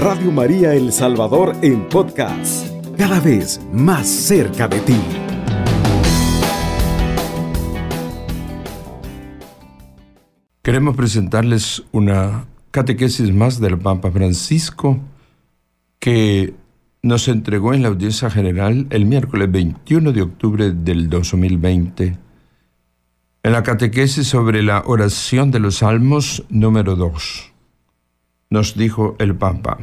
Radio María El Salvador en podcast, cada vez más cerca de ti. Queremos presentarles una catequesis más del Papa Francisco que nos entregó en la audiencia general el miércoles 21 de octubre del 2020. En la catequesis sobre la oración de los salmos número 2, nos dijo el Papa,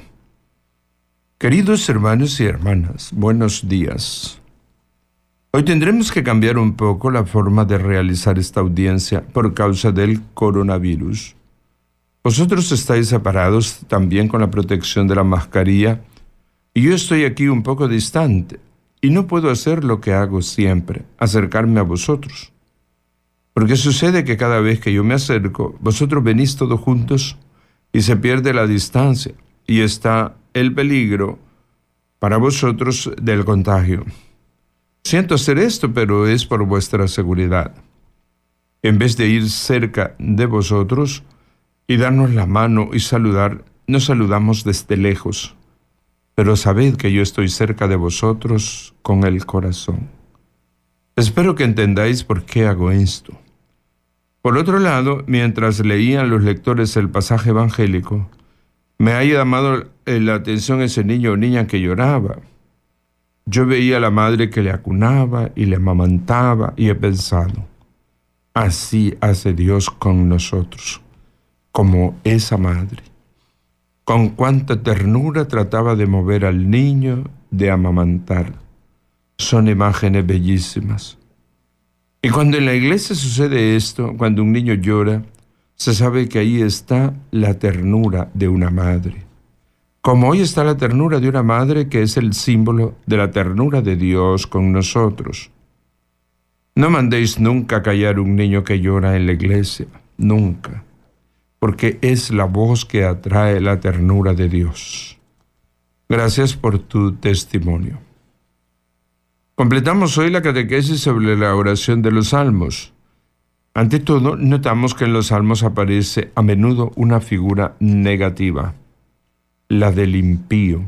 Queridos hermanos y hermanas, buenos días. Hoy tendremos que cambiar un poco la forma de realizar esta audiencia por causa del coronavirus. Vosotros estáis separados también con la protección de la mascarilla y yo estoy aquí un poco distante y no puedo hacer lo que hago siempre, acercarme a vosotros. Porque sucede que cada vez que yo me acerco, vosotros venís todos juntos y se pierde la distancia y está el peligro para vosotros del contagio. Siento hacer esto, pero es por vuestra seguridad. En vez de ir cerca de vosotros y darnos la mano y saludar, nos saludamos desde lejos pero sabed que yo estoy cerca de vosotros con el corazón. Espero que entendáis por qué hago esto. Por otro lado, mientras leían los lectores el pasaje evangélico, me ha llamado la atención ese niño o niña que lloraba. Yo veía a la madre que le acunaba y le amamantaba y he pensado, así hace Dios con nosotros, como esa madre. Con cuánta ternura trataba de mover al niño, de amamantar. Son imágenes bellísimas. Y cuando en la iglesia sucede esto, cuando un niño llora, se sabe que ahí está la ternura de una madre. Como hoy está la ternura de una madre que es el símbolo de la ternura de Dios con nosotros. No mandéis nunca callar un niño que llora en la iglesia, nunca porque es la voz que atrae la ternura de Dios. Gracias por tu testimonio. Completamos hoy la catequesis sobre la oración de los salmos. Ante todo, notamos que en los salmos aparece a menudo una figura negativa, la del impío,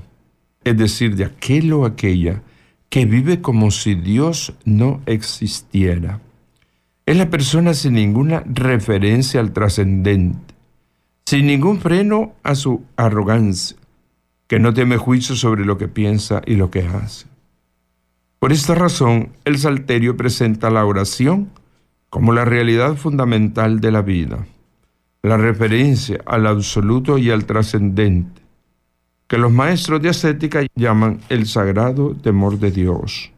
es decir, de aquel o aquella que vive como si Dios no existiera. Es la persona sin ninguna referencia al trascendente, sin ningún freno a su arrogancia, que no teme juicio sobre lo que piensa y lo que hace. Por esta razón, el Salterio presenta la oración como la realidad fundamental de la vida, la referencia al absoluto y al trascendente, que los maestros de ascética llaman el sagrado temor de Dios.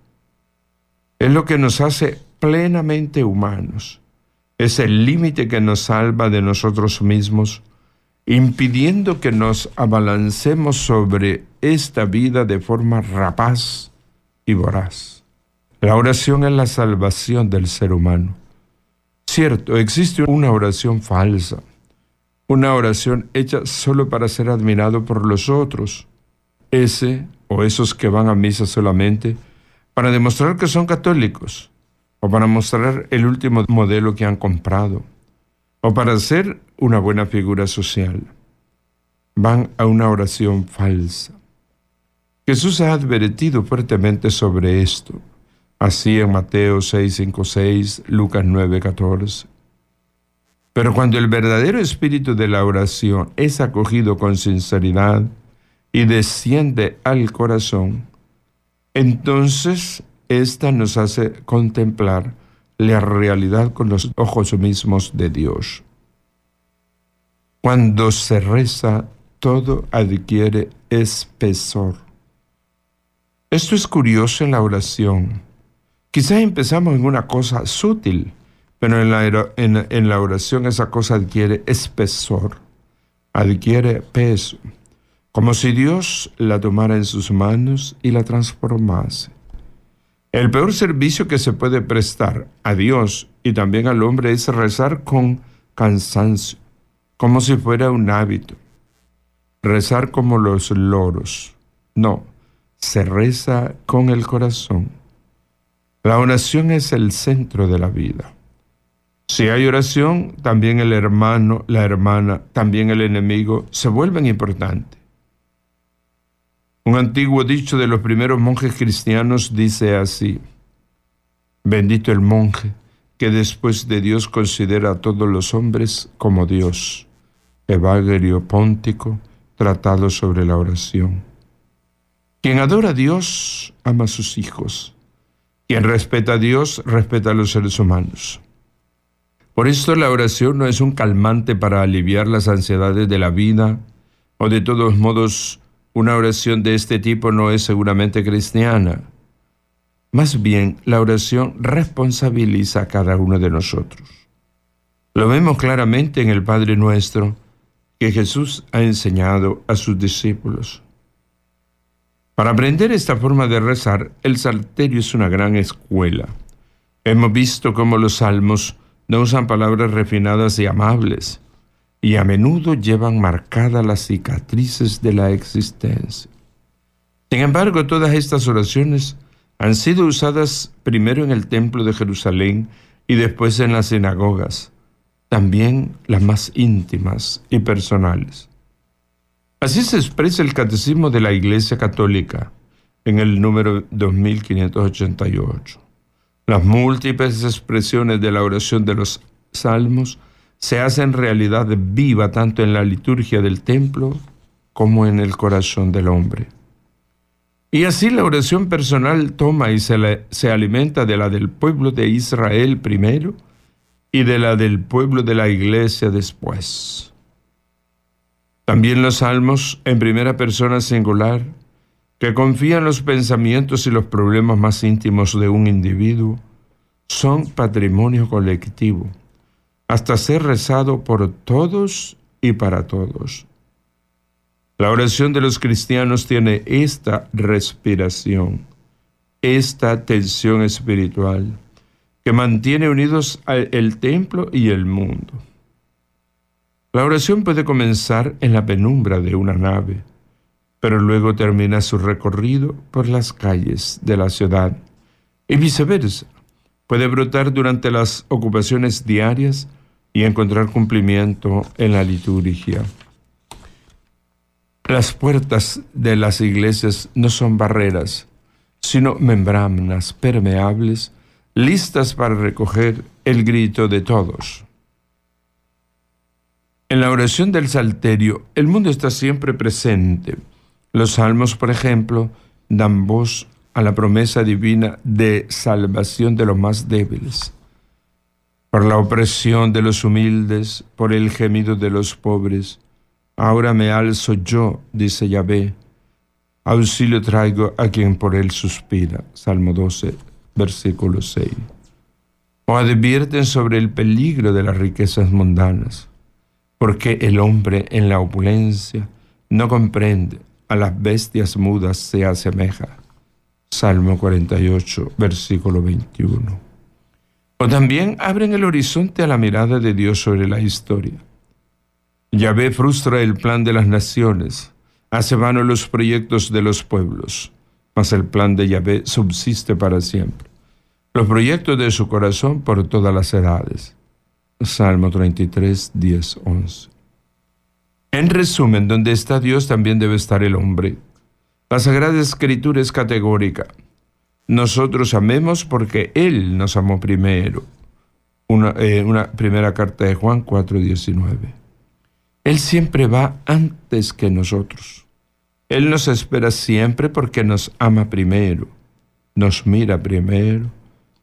Es lo que nos hace plenamente humanos, es el límite que nos salva de nosotros mismos impidiendo que nos abalancemos sobre esta vida de forma rapaz y voraz. La oración es la salvación del ser humano. Cierto, existe una oración falsa, una oración hecha solo para ser admirado por los otros. Ese o esos que van a misa solamente para demostrar que son católicos o para mostrar el último modelo que han comprado o para ser una buena figura social. Van a una oración falsa. Jesús ha advertido fuertemente sobre esto, así en Mateo 6, 5, 6, Lucas 9, 14. Pero cuando el verdadero espíritu de la oración es acogido con sinceridad y desciende al corazón, entonces ésta nos hace contemplar la realidad con los ojos mismos de Dios. Cuando se reza, todo adquiere espesor. Esto es curioso en la oración. Quizás empezamos en una cosa sutil, pero en la, en la oración esa cosa adquiere espesor, adquiere peso, como si Dios la tomara en sus manos y la transformase. El peor servicio que se puede prestar a Dios y también al hombre es rezar con cansancio, como si fuera un hábito. Rezar como los loros. No, se reza con el corazón. La oración es el centro de la vida. Si hay oración, también el hermano, la hermana, también el enemigo se vuelven importantes. Un antiguo dicho de los primeros monjes cristianos dice así, bendito el monje que después de Dios considera a todos los hombres como Dios. Evangelio Póntico, tratado sobre la oración. Quien adora a Dios, ama a sus hijos. Quien respeta a Dios, respeta a los seres humanos. Por esto la oración no es un calmante para aliviar las ansiedades de la vida, o de todos modos una oración de este tipo no es seguramente cristiana. Más bien, la oración responsabiliza a cada uno de nosotros. Lo vemos claramente en el Padre Nuestro que Jesús ha enseñado a sus discípulos. Para aprender esta forma de rezar, el Salterio es una gran escuela. Hemos visto cómo los salmos no usan palabras refinadas y amables, y a menudo llevan marcadas las cicatrices de la existencia. Sin embargo, todas estas oraciones han sido usadas primero en el templo de Jerusalén y después en las sinagogas, también las más íntimas y personales. Así se expresa el Catecismo de la Iglesia Católica en el número 2588. Las múltiples expresiones de la oración de los salmos se hacen realidad viva tanto en la liturgia del templo como en el corazón del hombre. Y así la oración personal toma y se, se, alimenta de la del pueblo de Israel primero y de la del pueblo de la iglesia después. También los salmos en primera persona singular, que confían los pensamientos y los problemas más íntimos de un individuo, son patrimonio colectivo, hasta ser rezado por todos y para todos. La oración de los cristianos tiene esta respiración, esta tensión espiritual que mantiene unidos el templo y el mundo. La oración puede comenzar en la penumbra de una nave, pero luego termina su recorrido por las calles de la ciudad y viceversa. Puede brotar durante las ocupaciones diarias y encontrar cumplimiento en la liturgia. Las puertas de las iglesias no son barreras, sino membranas permeables, listas para recoger el grito de todos. En la oración del Salterio, el mundo está siempre presente. Los salmos, por ejemplo, dan voz a la promesa divina de salvación de los más débiles, por la opresión de los humildes, por el gemido de los pobres, Ahora me alzo yo, dice Yahvé. Auxilio traigo a quien por él suspira. Salmo 12, versículo 6. O advierten sobre el peligro de las riquezas mundanas, porque el hombre en la opulencia no comprende, a las bestias mudas se asemeja. Salmo 48, versículo 21. O también abren el horizonte a la mirada de Dios sobre la historia Yahvé frustra el plan de las naciones, hace vano los proyectos de los pueblos, mas el plan de Yahvé subsiste para siempre. Los proyectos de su corazón por todas las edades. Salmo 33, 10, 11. En resumen, donde está Dios también debe estar el hombre. La Sagrada Escritura es categórica. Nosotros amemos porque Él nos amó primero. Una, eh, una primera carta de Juan 4, 19. Él siempre va antes que nosotros. Él nos espera siempre porque nos ama primero, nos mira primero,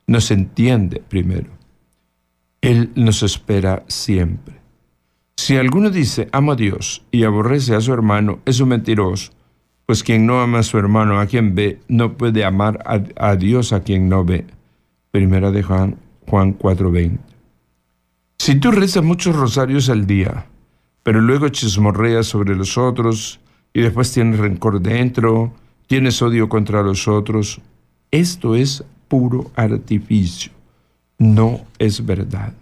nos entiende primero. Él nos espera siempre. Si alguno dice amo a Dios y aborrece a su hermano, es un mentiroso, pues quien no ama a su hermano a quien ve, no puede amar a, Dios a quien no ve. Primera de Juan, Juan 4:20. Si tú rezas muchos rosarios al día, pero luego chismorreas sobre los otros y después tienes rencor dentro, tienes odio contra los otros. Esto es puro artificio, no es verdad.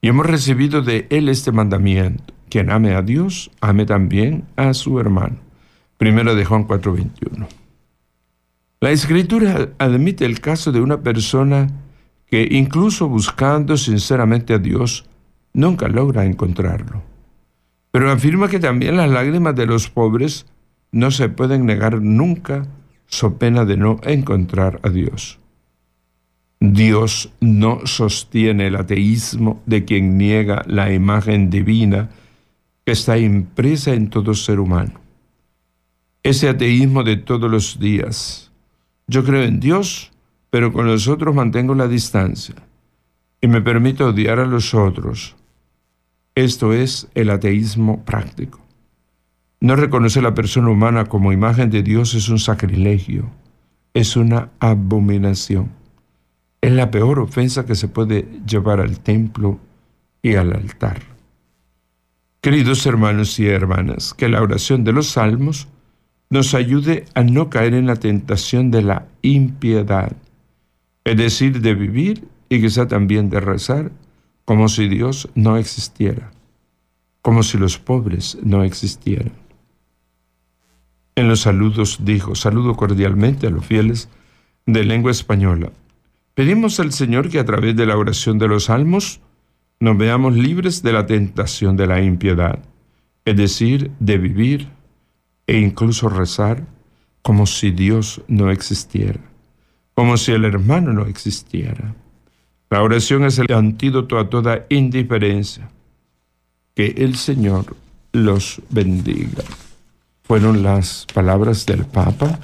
Y hemos recibido de Él este mandamiento. Quien ame a Dios, ame también a su hermano. Primero de Juan 4:21. La escritura admite el caso de una persona que incluso buscando sinceramente a Dios, nunca logra encontrarlo pero afirma que también las lágrimas de los pobres no se pueden negar nunca so pena de no encontrar a Dios. Dios no sostiene el ateísmo de quien niega la imagen divina que está impresa en todo ser humano. Ese ateísmo de todos los días. Yo creo en Dios, pero con los otros mantengo la distancia y me permito odiar a los otros. Esto es el ateísmo práctico. No reconocer a la persona humana como imagen de Dios es un sacrilegio, es una abominación. Es la peor ofensa que se puede llevar al templo y al altar. Queridos hermanos y hermanas, que la oración de los salmos nos ayude a no caer en la tentación de la impiedad, es decir, de vivir y quizá también de rezar como si Dios no existiera, como si los pobres no existieran. En los saludos dijo, saludo cordialmente a los fieles de lengua española. Pedimos al Señor que a través de la oración de los salmos nos veamos libres de la tentación de la impiedad, es decir, de vivir e incluso rezar como si Dios no existiera, como si el hermano no existiera. La oración es el antídoto a toda indiferencia. Que el Señor los bendiga. Fueron las palabras del Papa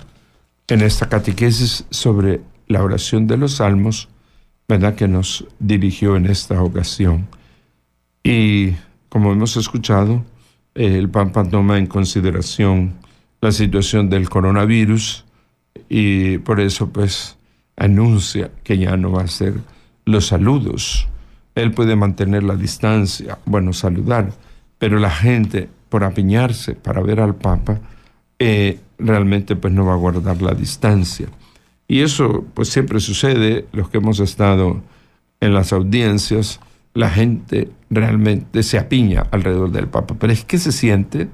en esta catequesis sobre la oración de los salmos, ¿verdad? Que nos dirigió en esta ocasión. Y como hemos escuchado, el Papa toma en consideración la situación del coronavirus y por eso pues anuncia que ya no va a ser los saludos. Él puede mantener la distancia, bueno, saludar, pero la gente por apiñarse para ver al Papa, eh, realmente pues no va a guardar la distancia. Y eso pues siempre sucede, los que hemos estado en las audiencias, la gente realmente se apiña alrededor del Papa, pero es que se siente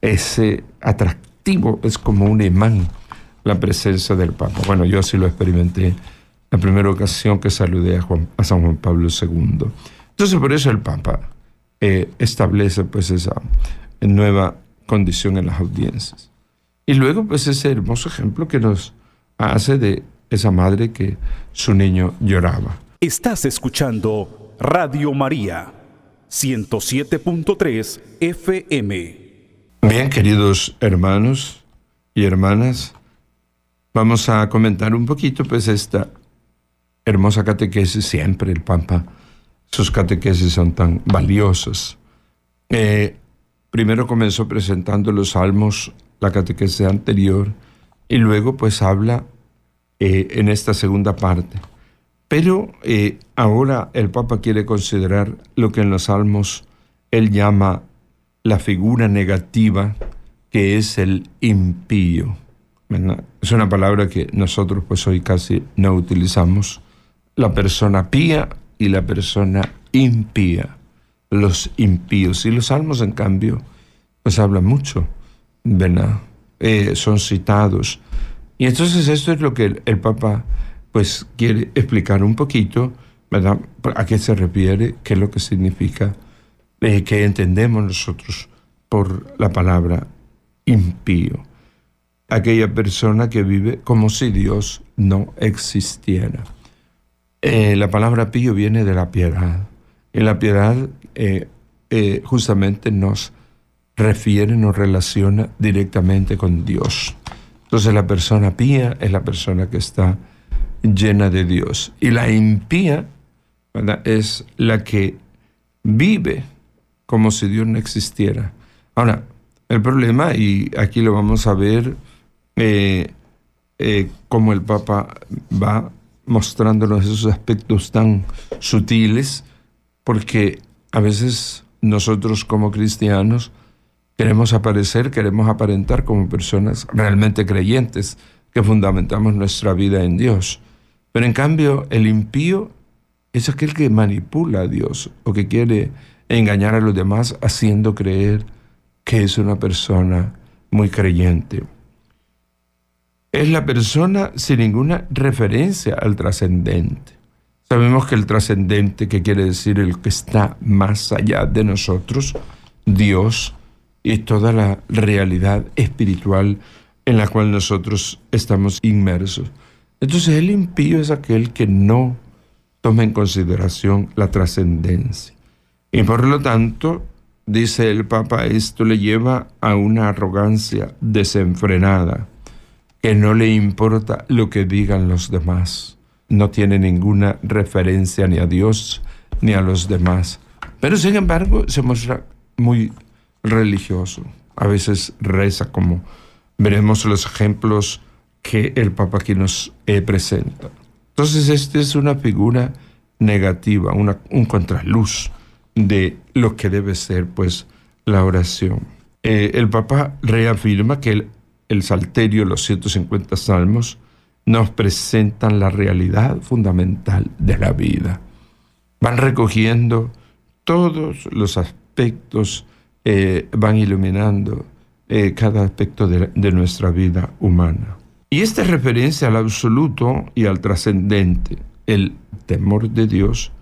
ese atractivo, es como un imán la presencia del Papa. Bueno, yo así lo experimenté la primera ocasión que saludé a, a San Juan Pablo II. Entonces por eso el Papa eh, establece pues esa nueva condición en las audiencias. Y luego pues ese hermoso ejemplo que nos hace de esa madre que su niño lloraba. Estás escuchando Radio María 107.3 FM. Bien, queridos hermanos y hermanas, vamos a comentar un poquito pues esta hermosa catequesis, siempre el Papa, sus catequesis son tan valiosas. Eh, primero comenzó presentando los salmos, la catequesis anterior, y luego pues habla eh, en esta segunda parte. Pero eh, ahora el Papa quiere considerar lo que en los salmos él llama la figura negativa, que es el impío. Es una palabra que nosotros pues hoy casi no utilizamos. La persona pía y la persona impía, los impíos. Y los salmos, en cambio, pues hablan mucho, ¿verdad? Eh, son citados. Y entonces esto es lo que el, Papa pues quiere explicar un poquito, ¿verdad? ¿A qué se refiere? ¿Qué es lo que significa? Eh, ¿Qué entendemos nosotros por la palabra impío? Aquella persona que vive como si Dios no existiera. Eh, la palabra pío viene de la piedad. Y la piedad justamente nos refiere, nos relaciona directamente con Dios. Entonces la persona pía es la persona que está llena de Dios. Y la impía es la que vive como si Dios no existiera. Ahora, el problema, y aquí lo vamos a ver, eh, eh, como el Papa va mostrándonos esos aspectos tan sutiles, porque a veces nosotros como cristianos Queremos aparecer, queremos aparentar como personas realmente creyentes que fundamentamos nuestra vida en Dios. Pero en cambio, el impío es aquel que manipula a Dios o que quiere engañar a los demás haciendo creer que es una persona muy creyente. Es la persona sin ninguna referencia al trascendente. Sabemos que el trascendente, que quiere decir el que está más allá de nosotros, Dios, y toda la realidad espiritual en la cual nosotros estamos inmersos. Entonces el impío es aquel que no toma en consideración la trascendencia. Y por lo tanto, dice el Papa, esto le lleva a una arrogancia desenfrenada, que no le importa lo que digan los demás. No tiene ninguna referencia ni a Dios ni a los demás. Pero sin embargo se muestra muy religioso. A veces reza como veremos los ejemplos que el Papa aquí nos eh, presenta. Entonces, esta es una figura negativa, una, un contraluz de lo que debe ser, pues, la oración. Eh, el Papa reafirma que el, el Salterio, los 150 salmos, nos presentan la realidad fundamental de la vida. Van recogiendo todos los aspectos, eh, van iluminando eh, cada aspecto de, nuestra vida humana. Y esta referencia al absoluto y al trascendente, el temor de Dios,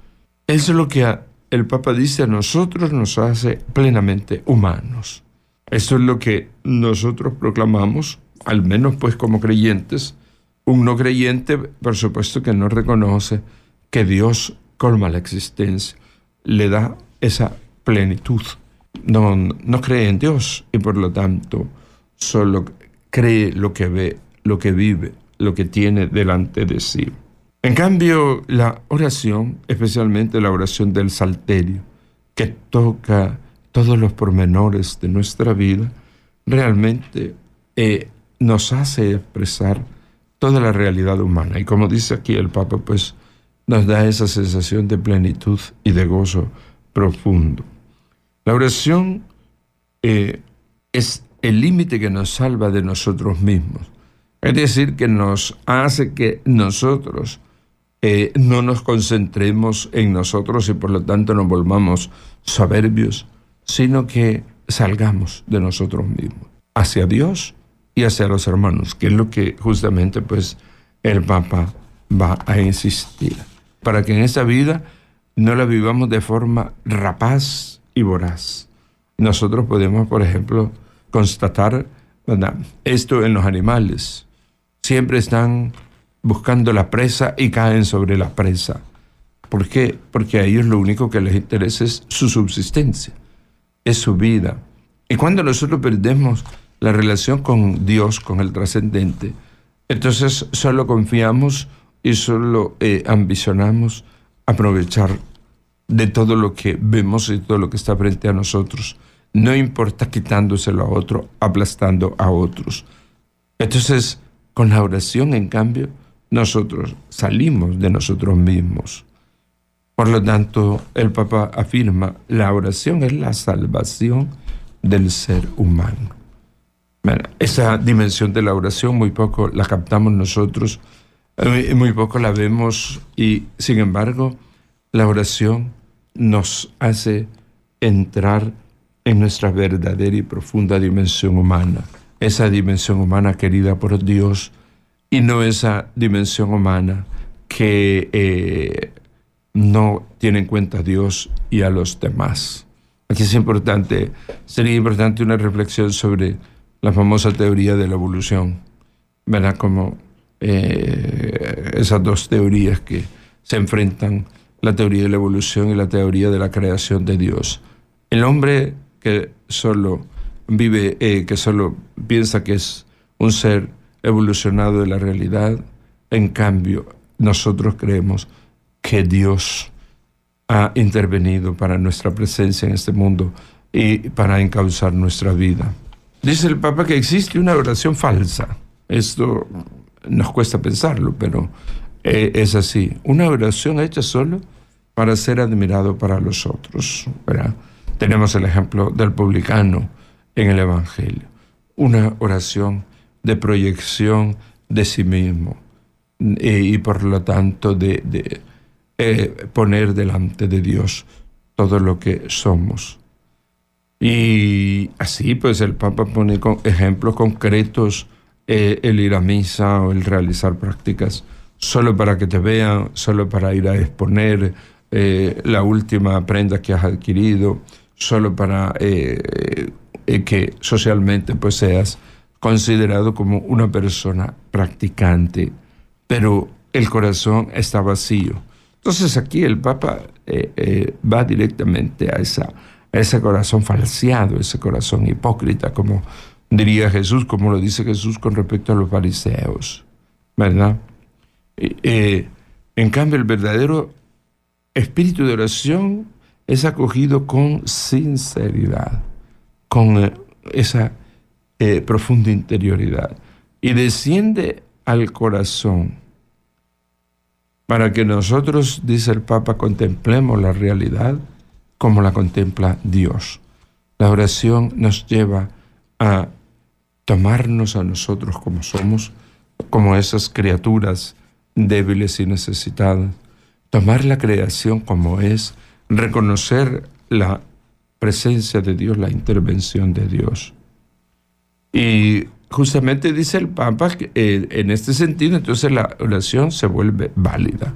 es lo que el Papa dice a nosotros nos hace plenamente humanos. Eso es lo que nosotros proclamamos, al menos pues como creyentes. Un no creyente, por supuesto que no reconoce que Dios colma la existencia, le da esa plenitud no, no cree en Dios y por lo tanto solo cree lo que ve, lo que vive, lo que tiene delante de sí. En cambio, la oración, especialmente la oración del salterio, que toca todos los pormenores de nuestra vida, realmente eh, nos hace expresar toda la realidad humana. Y como dice aquí el Papa, pues nos da esa sensación de plenitud y de gozo profundo. La oración eh, es el límite que nos salva de nosotros mismos. Es decir, que nos hace que nosotros eh, no nos concentremos en nosotros y por lo tanto nos volvamos soberbios, sino que salgamos de nosotros mismos hacia Dios y hacia los hermanos, que es lo que justamente pues el Papa va a insistir, para que en esta vida no la vivamos de forma rapaz, y voraz. Nosotros podemos, por ejemplo, constatar esto en los animales. Siempre están buscando la presa y caen sobre la presa. ¿Por qué? Porque a ellos lo único que les interesa es su subsistencia, es su vida. Y cuando nosotros perdemos la relación con Dios, con el trascendente, entonces solo confiamos y solo eh, ambicionamos aprovechar de todo lo que vemos y todo lo que está frente a nosotros. No importa quitándoselo a otro, aplastando a otros. Entonces, con la oración, en cambio, nosotros salimos de nosotros mismos. Por lo tanto, el Papa afirma, la oración es la salvación del ser humano. esa dimensión de la oración muy poco la captamos nosotros, eh, muy poco la vemos y, sin embargo, la oración nos hace entrar en nuestra verdadera y profunda dimensión humana, esa dimensión humana querida por Dios y no esa dimensión humana que eh, no tiene en cuenta a Dios y a los demás. Aquí es importante, sería importante una reflexión sobre la famosa teoría de la evolución, ¿verdad? Como eh, esas dos teorías que se enfrentan la teoría de la evolución y la teoría de la creación de Dios. El hombre que solo vive, eh, que solo piensa que es un ser evolucionado de la realidad, en cambio, nosotros creemos que Dios ha intervenido para nuestra presencia en este mundo y para encauzar nuestra vida. Dice el Papa que existe una oración falsa. Esto nos cuesta pensarlo, pero eh, es así. Una oración hecha solo para ser admirado para los otros. Tenemos el ejemplo del publicano en el Evangelio. Una oración de proyección de sí mismo eh, y, por lo tanto de, eh, poner delante de Dios todo lo que somos. Y así pues el Papa pone ejemplos concretos eh, el ir a misa o el realizar prácticas solo para que te vean, solo para ir a exponer, eh, la última prenda que has adquirido solo para eh, eh, que socialmente pues seas considerado como una persona practicante, pero el corazón está vacío. Entonces aquí el Papa va directamente a, esa, a ese corazón falseado, ese corazón hipócrita, como diría Jesús, como lo dice Jesús con respecto a los fariseos, ¿verdad? en cambio, el verdadero espíritu de oración es acogido con sinceridad, con eh, esa eh, profunda interioridad y desciende al corazón para que nosotros, dice el Papa, contemplemos la realidad como la contempla Dios. La oración nos lleva a tomarnos a nosotros como somos, como esas criaturas débiles y necesitadas, tomar la creación como es, reconocer la presencia de Dios, la intervención de Dios. Y justamente dice el Papa que eh, en este sentido, entonces la oración se vuelve válida.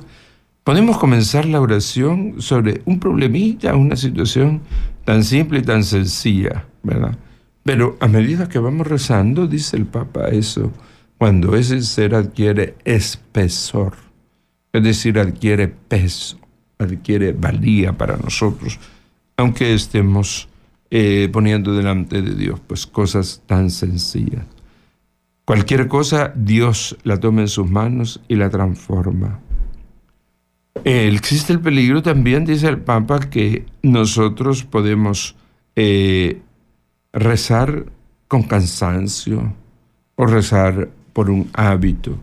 Podemos comenzar la oración sobre un problemilla, una situación tan simple y tan sencilla, ¿verdad? Pero a medida que vamos rezando, dice el Papa eso, cuando ese ser adquiere espesor, es decir, adquiere peso, adquiere valía para nosotros, aunque estemos eh, poniendo delante de Dios pues cosas tan sencillas. Cualquier cosa Dios la toma en sus manos y la transforma. Eh, existe el peligro también, dice el Papa, que nosotros podemos eh, rezar con cansancio o rezar por un hábito.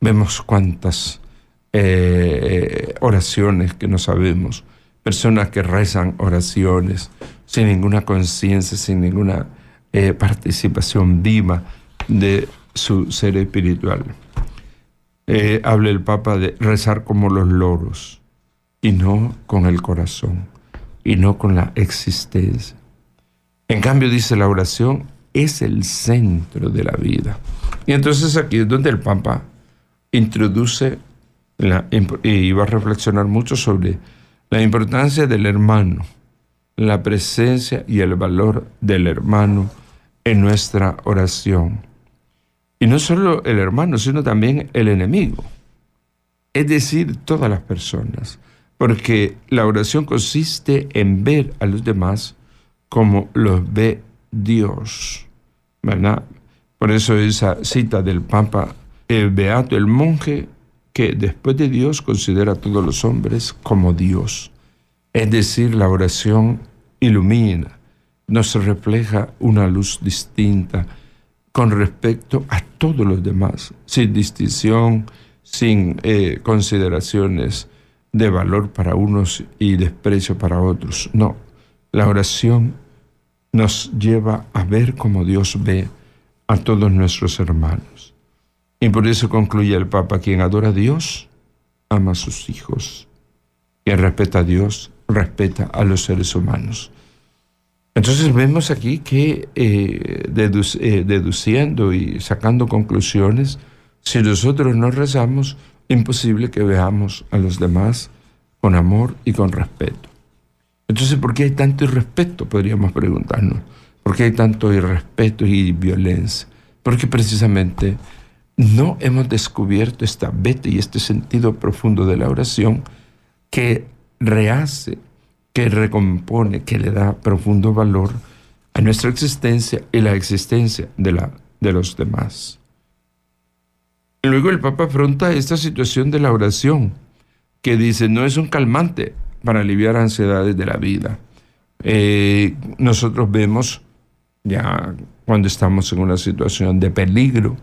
Vemos cuántas eh, oraciones que no sabemos, personas que rezan oraciones sin ninguna conciencia, sin ninguna eh, participación viva de su ser espiritual. Eh, habla el Papa de rezar como los loros y no con el corazón y no con la existencia. En cambio, dice la oración, es el centro de la vida. Y entonces aquí es donde el Papa introduce y va a reflexionar mucho sobre la importancia del hermano, la presencia y el valor del hermano en nuestra oración. Y no solo el hermano, sino también el enemigo, es decir, todas las personas, porque la oración consiste en ver a los demás como los ve Dios, ¿verdad? Por eso esa cita del Papa, el Beato, el monje que después de Dios considera a todos los hombres como Dios. Es decir, la oración ilumina, nos refleja una luz distinta con respecto a todos los demás, sin distinción, sin eh, consideraciones de valor para unos y desprecio para otros. No, la oración nos lleva a ver como Dios ve a todos nuestros hermanos. Y por eso concluye el Papa, quien adora a Dios, ama a sus hijos. Quien respeta a Dios, respeta a los seres humanos. Entonces vemos aquí que eh, eh, deduciendo y sacando conclusiones, si nosotros no rezamos, imposible que veamos a los demás con amor y con respeto. Entonces, ¿por qué hay tanto irrespeto? Podríamos preguntarnos. ¿Por qué hay tanto irrespeto y violencia? Porque precisamente no hemos descubierto esta vete y este sentido profundo de la oración que rehace, que recompone, que le da profundo valor a nuestra existencia y la existencia de, la, de los demás. Luego el Papa afronta esta situación de la oración, que dice, no es un calmante para aliviar ansiedades de la vida. Eh, nosotros vemos ya cuando estamos en una situación de peligro,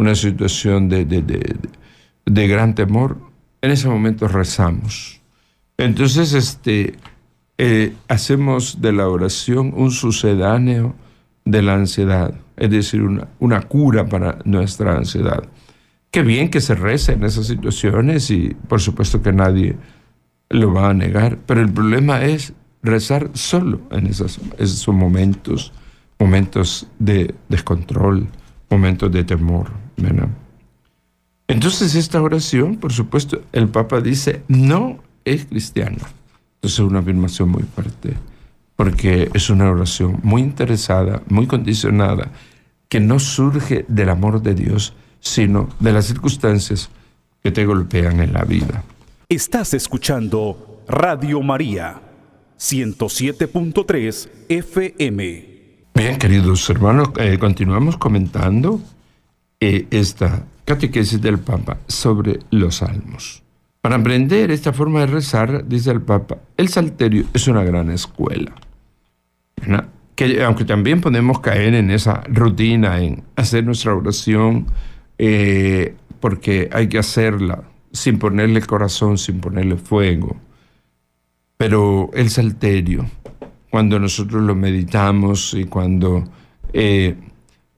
una situación de, de, gran temor, en ese momento rezamos. Entonces, este, eh, hacemos de la oración un sucedáneo de la ansiedad, es decir, una, una cura para nuestra ansiedad. Qué bien que se reza en esas situaciones y por supuesto que nadie lo va a negar, pero el problema es rezar solo en esos momentos, momentos de descontrol, momentos de temor. Entonces esta oración, por supuesto, el Papa dice, no es cristiana. Entonces es una afirmación muy fuerte, porque es una oración muy interesada, muy condicionada, que no surge del amor de Dios, sino de las circunstancias que te golpean en la vida. Estás escuchando Radio María, 107.3 FM. Bien, queridos hermanos, eh, continuamos comentando eh, esta catequesis del Papa sobre los salmos. Para aprender esta forma de rezar, dice el Papa, el salterio es una gran escuela. Que, aunque también podemos caer en esa rutina, en hacer nuestra oración, eh, porque hay que hacerla sin ponerle corazón, sin ponerle fuego. Pero el salterio, cuando nosotros lo meditamos y cuando eh,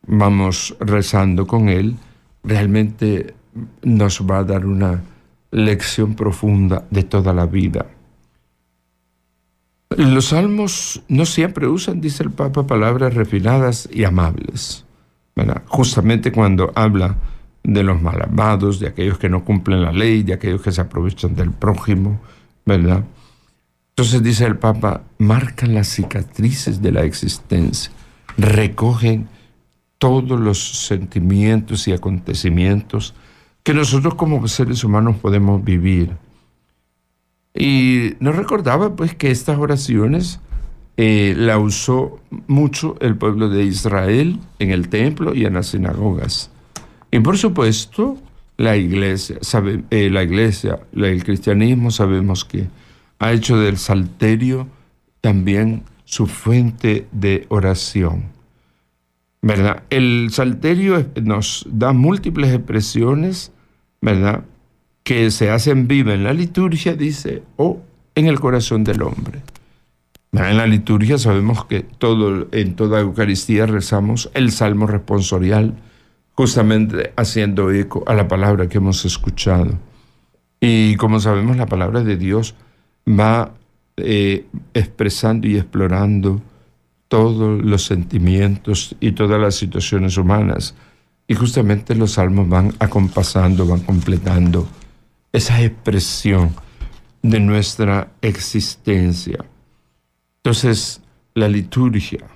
vamos rezando con él, realmente nos va a dar una lección profunda de toda la vida. Los salmos no siempre usan, dice el Papa, palabras refinadas y amables. Justamente cuando habla de los malvados, de aquellos que no cumplen la ley, de aquellos que se aprovechan del prójimo, ¿verdad? Entonces dice el Papa, marcan las cicatrices de la existencia, recogen todos los sentimientos y acontecimientos que nosotros como seres humanos podemos vivir. Y nos recordaba pues que estas oraciones eh, la usó mucho el pueblo de Israel en el templo y en las sinagogas. Y por supuesto, la iglesia, eh, la iglesia, el cristianismo sabemos que ha hecho del salterio también su fuente de oración. ¿Verdad? El salterio nos da múltiples expresiones, ¿verdad? Que se hacen viva en la liturgia, dice, o en el corazón del hombre. En la liturgia sabemos que todo, en toda Eucaristía rezamos el salmo responsorial, justamente haciendo eco a la palabra que hemos escuchado. Y como sabemos, la palabra de Dios va eh, expresando y explorando todos los sentimientos y todas las situaciones humanas. Y justamente los salmos van acompasando, van completando esa expresión de nuestra existencia. Entonces, la liturgia,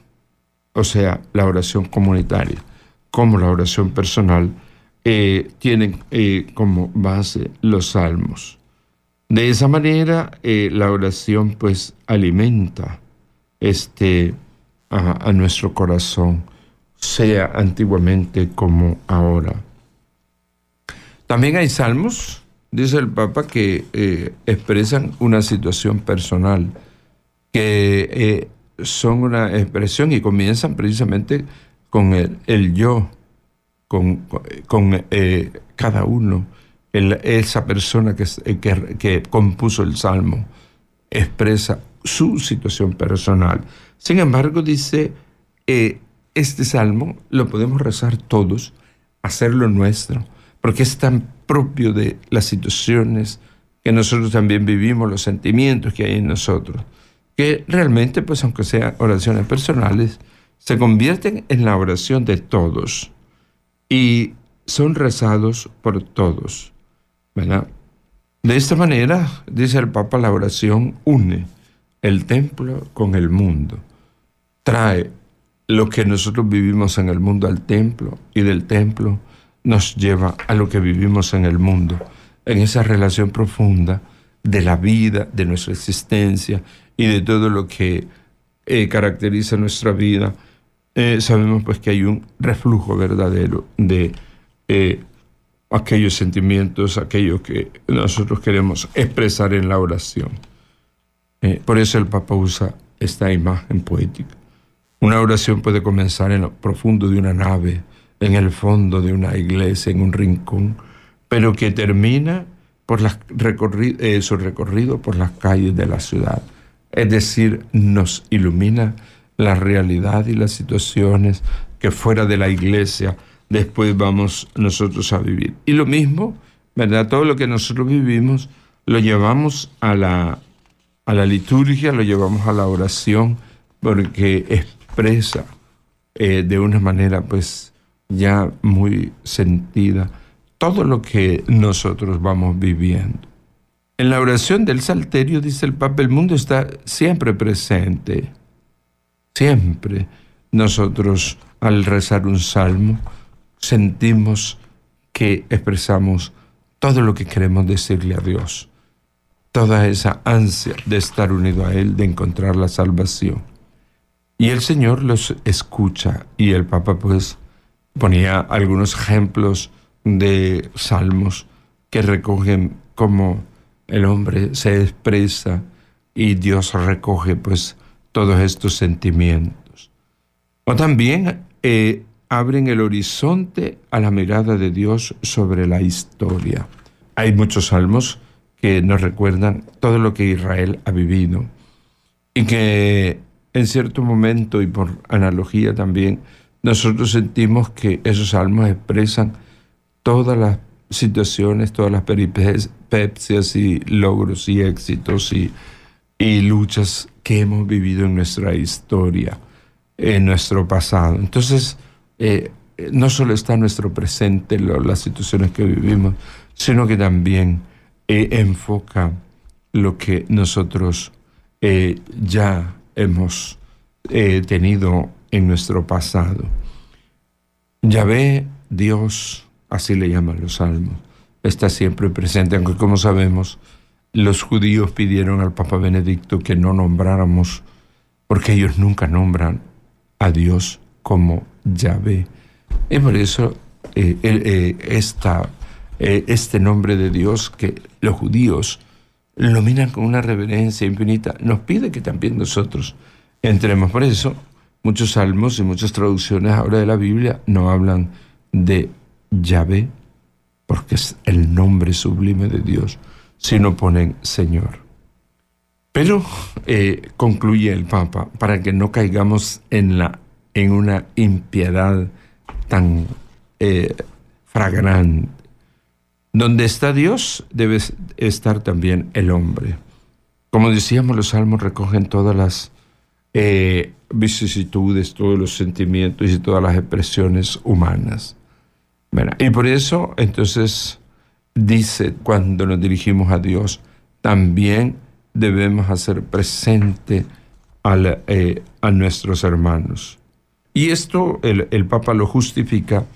o sea, la oración comunitaria, como la oración personal, eh, tienen eh, como base los salmos. De esa manera, eh, la oración pues alimenta este, a, nuestro corazón, sea antiguamente como ahora. También hay salmos, dice el Papa, que expresan una situación personal, que son una expresión y comienzan precisamente con el, yo, con, eh, cada uno, esa persona eh, que, compuso el salmo, expresa su situación personal. Sin embargo, dice, eh, este salmo lo podemos rezar todos, hacerlo nuestro, porque es tan propio de las situaciones que nosotros también vivimos, los sentimientos que hay en nosotros, que realmente, pues aunque sean oraciones personales, se convierten en la oración de todos y son rezados por todos. ¿verdad? De esta manera, dice el Papa, la oración une el templo con el mundo, trae lo que nosotros vivimos en el mundo al templo y del templo nos lleva a lo que vivimos en el mundo, en esa relación profunda de la vida, de nuestra existencia y de todo lo que eh, caracteriza nuestra vida eh, sabemos pues que hay un reflujo verdadero de eh, aquellos sentimientos, aquellos que nosotros queremos expresar en la oración. Eh, por eso el Papa usa esta imagen poética. Una oración puede comenzar en lo profundo de una nave, en el fondo de una iglesia, en un rincón, pero que termina por su recorrido por las calles de la ciudad. Es decir, nos ilumina la realidad y las situaciones que fuera de la iglesia después vamos nosotros a vivir. Y lo mismo, ¿verdad? Todo lo que nosotros vivimos lo llevamos a la, a la liturgia, lo llevamos a la oración, porque expresa eh, de una manera pues ya muy sentida todo lo que nosotros vamos viviendo. En la oración del Salterio, dice el Papa, el mundo está siempre presente Siempre nosotros al rezar un salmo sentimos que expresamos todo lo que queremos decirle a Dios, toda esa ansia de estar unido a Él, de encontrar la salvación. Y el Señor los escucha y el Papa pues ponía algunos ejemplos de salmos que recogen cómo el hombre se expresa y Dios recoge pues todos estos sentimientos. O también eh, abren el horizonte a la mirada de Dios sobre la historia. Hay muchos salmos que nos recuerdan todo lo que Israel ha vivido y que en cierto momento y por analogía también nosotros sentimos que esos salmos expresan todas las situaciones, todas las peripecias y logros y éxitos y, y luchas que hemos vivido en nuestra historia, en nuestro pasado. Entonces, eh, no solo está nuestro presente, las situaciones que vivimos, sino que también eh, enfoca lo que nosotros eh, ya hemos tenido en nuestro pasado. Yahvé, Dios, así le llaman los salmos, está siempre presente, aunque como sabemos, los judíos pidieron al Papa Benedicto que no nombráramos, porque ellos nunca nombran a Dios como Yahvé. Y por eso eh, eh, eh, este nombre de Dios que los judíos lo miran con una reverencia infinita, nos pide que también nosotros entremos. Por eso muchos salmos y muchas traducciones ahora de la Biblia no hablan de Yahvé, porque es el nombre sublime de Dios, sino ponen Señor. Pero concluye el Papa, para que no caigamos en la en una impiedad tan eh, fragrante. Donde está Dios debe estar también el hombre. Como decíamos, los salmos recogen todas las eh, vicisitudes, todos los sentimientos y todas las expresiones humanas. y por eso, entonces, dice, cuando nos dirigimos a Dios, también debemos hacer presente eh, a nuestros hermanos. Y esto el, Papa lo justifica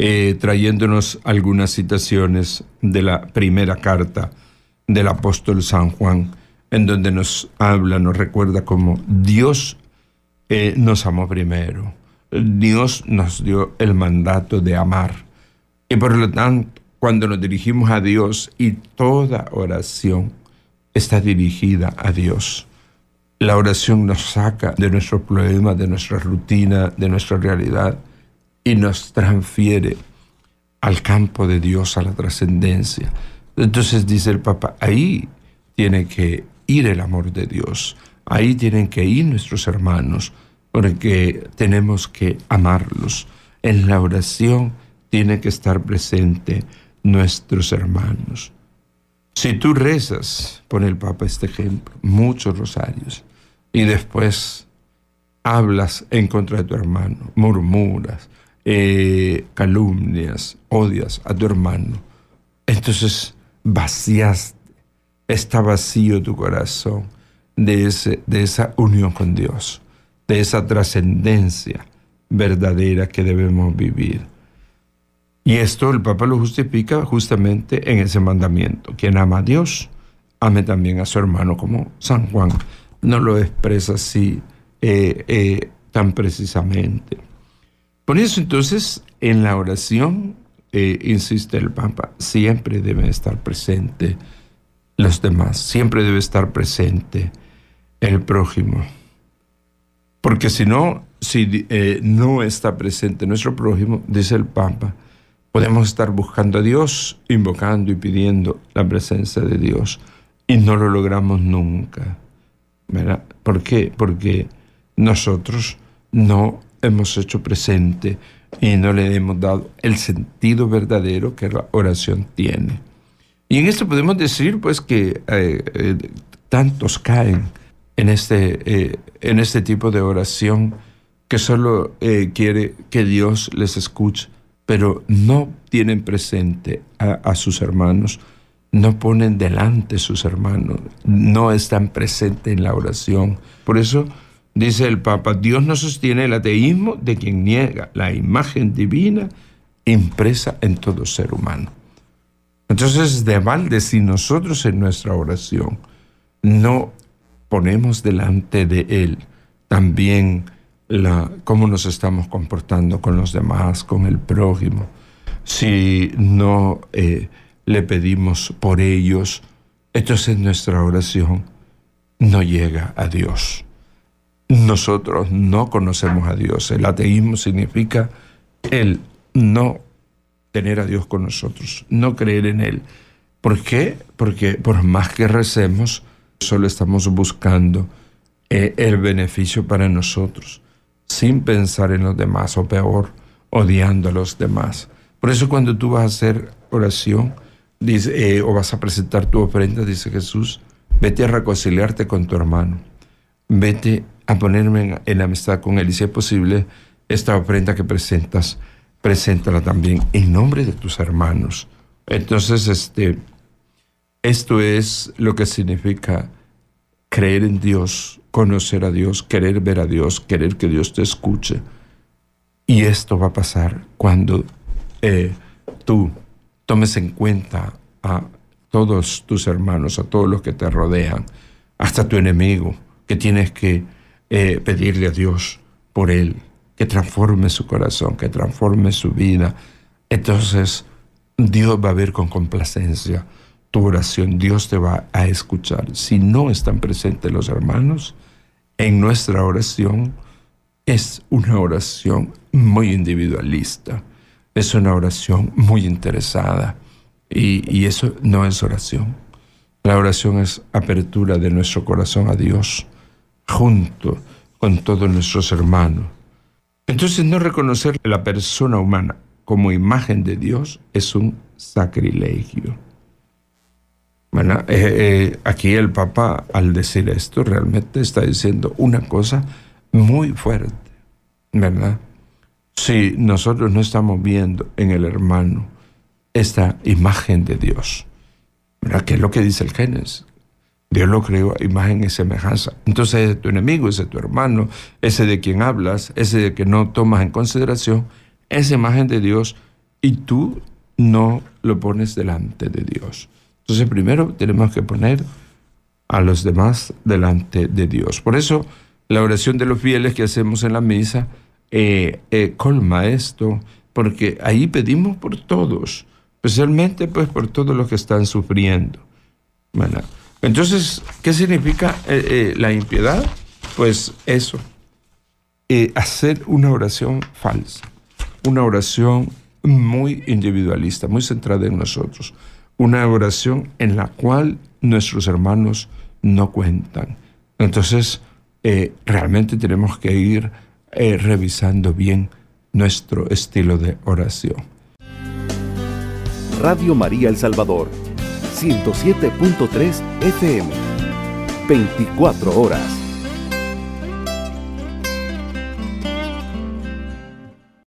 eh, trayéndonos algunas citaciones de la primera carta del apóstol San Juan, en donde nos habla, nos recuerda cómo Dios eh, nos amó primero. Dios nos dio el mandato de amar. Y por lo tanto, cuando nos dirigimos a Dios y toda oración está dirigida a Dios. La oración nos saca de nuestros problemas, de nuestra rutina, de nuestra realidad y nos transfiere al campo de Dios, a la trascendencia. Entonces dice el Papa, ahí tiene que ir el amor de Dios, ahí tienen que ir nuestros hermanos, porque tenemos que amarlos. En la oración tiene que estar presente nuestros hermanos. Si tú rezas, pone el Papa este ejemplo, muchos rosarios, y después hablas en contra de tu hermano, murmuras, eh, calumnias, odias a tu hermano, entonces vacías, está vacío tu corazón de, ese, de esa unión con Dios, de esa trascendencia verdadera que debemos vivir. Y esto el Papa lo justifica justamente en ese mandamiento. Quien ama a Dios, ame también a su hermano, como San Juan no lo expresa así eh, eh, tan precisamente. Por eso entonces en la oración, eh, insiste el Papa, siempre deben estar presentes los demás, siempre debe estar presente el prójimo. Porque si no, si no está presente nuestro prójimo, dice el Papa, Podemos estar buscando a Dios, invocando y pidiendo la presencia de Dios y no lo logramos nunca. ¿verdad? ¿Por qué? Porque nosotros no hemos hecho presente y no le hemos dado el sentido verdadero que la oración tiene. Y en esto podemos decir pues que eh, eh, tantos caen en este, eh, en este tipo de oración que solo quiere que Dios les escuche pero no tienen presente a, sus hermanos, no ponen delante sus hermanos, no están presentes en la oración. Por eso Dice el Papa, Dios no sostiene el ateísmo de quien niega la imagen divina impresa en todo ser humano. Entonces, de balde, si nosotros en nuestra oración no ponemos delante de Él también la, cómo nos estamos comportando con los demás, con el prójimo, si no eh, le pedimos por ellos, entonces nuestra oración no llega a Dios. Nosotros no conocemos a Dios. El ateísmo significa el no tener a Dios con nosotros, no creer en Él. ¿Por qué? Porque por más que recemos, solo estamos buscando eh, el beneficio para nosotros, sin pensar en los demás, o peor, odiando a los demás. Por eso cuando tú vas a hacer oración dice, eh, o vas a presentar tu ofrenda, dice Jesús, vete a reconciliarte con tu hermano, vete a ponerme en, amistad con él y si es posible, esta ofrenda que presentas, preséntala también en nombre de tus hermanos. Entonces, este, esto es lo que significa creer en Dios, conocer a Dios, querer ver a Dios, querer que Dios te escuche. Y esto va a pasar cuando eh, tú tomes en cuenta a todos tus hermanos, a todos los que te rodean, hasta tu enemigo, que tienes que eh, pedirle a Dios por él, que transforme su corazón, que transforme su vida. Entonces, Dios va a ver con complacencia tu oración, Dios te va a escuchar. Si no están presentes los hermanos, en nuestra oración es una oración muy individualista, es una oración muy interesada y, y eso no es oración. La oración es apertura de nuestro corazón a Dios junto con todos nuestros hermanos. Entonces no reconocer la persona humana como imagen de Dios es un sacrilegio. Bueno, eh, eh, aquí el Papa al decir esto realmente está diciendo una cosa muy fuerte, ¿verdad? Si nosotros no estamos viendo en el hermano esta imagen de Dios, ¿verdad? ¿Qué es lo que dice el Génesis? Dios lo creó a imagen y semejanza. Entonces ese es tu enemigo, ese es tu hermano, ese de quien hablas, ese de que no tomas en consideración, esa imagen de Dios y tú no lo pones delante de Dios. Entonces primero tenemos que poner a los demás delante de Dios. Por eso la oración de los fieles que hacemos en la misa eh, eh, colma esto, porque ahí pedimos por todos, especialmente pues por todos los que están sufriendo. Entonces, ¿qué significa eh, la impiedad? Pues eso, hacer una oración falsa, una oración muy individualista, muy centrada en nosotros una oración en la cual nuestros hermanos no cuentan. Entonces, eh, realmente tenemos que ir eh, revisando bien nuestro estilo de oración. Radio María El Salvador, 107.3 FM, 24 horas.